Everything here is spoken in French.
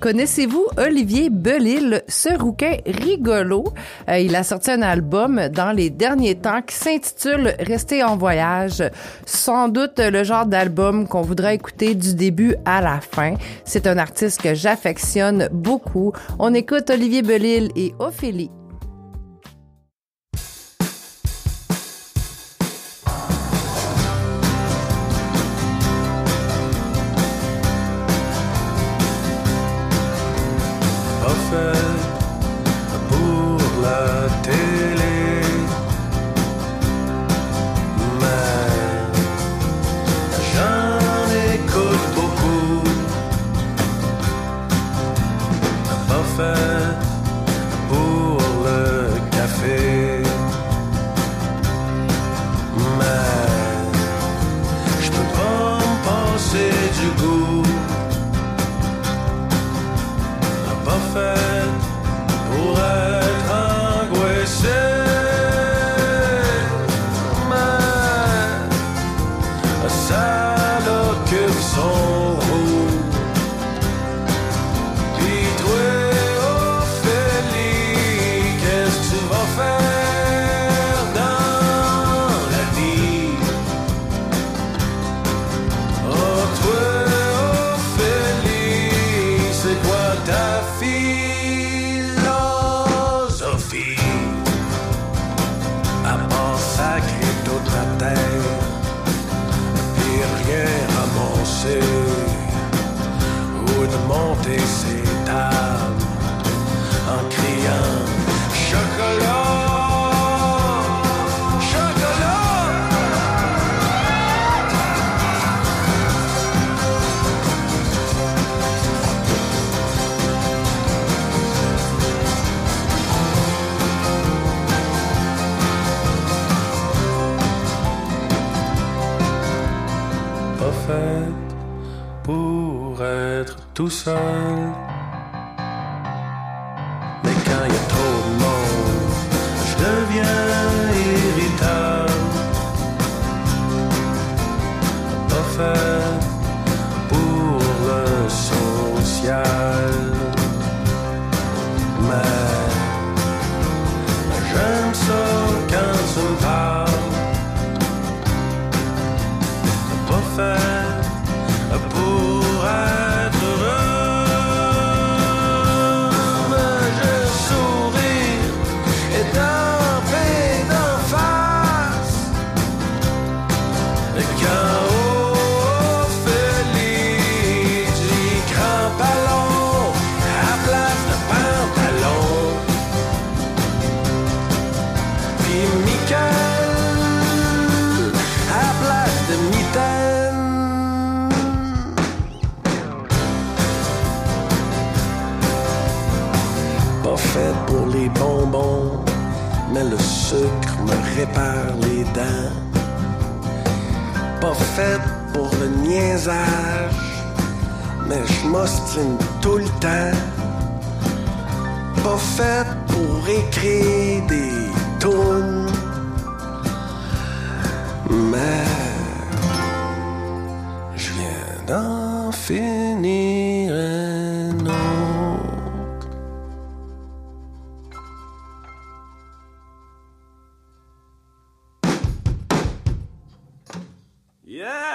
Connaissez-vous Olivier Belil, ce rouquin rigolo? Euh, il a sorti un album dans les derniers temps qui s'intitule Rester en voyage. Sans doute le genre d'album qu'on voudrait écouter du début à la fin. C'est un artiste que j'affectionne beaucoup. On écoute Olivier Belil et Ophélie. pour le café. Mais je peux pas me passer du goût. La pas pour elle. philosophie. À massacrer toute la terre, puis rien ramasser ou de monter ses tables. En criant chocolat. Tout seul. Mais quand il y a trop de monde, je deviens Pas fait pour les bonbons, mais le sucre me répare les dents. Pas fait pour le niaisage, mais je m'ostine tout le temps. Pas fait pour écrire des tunes, mais Yeah!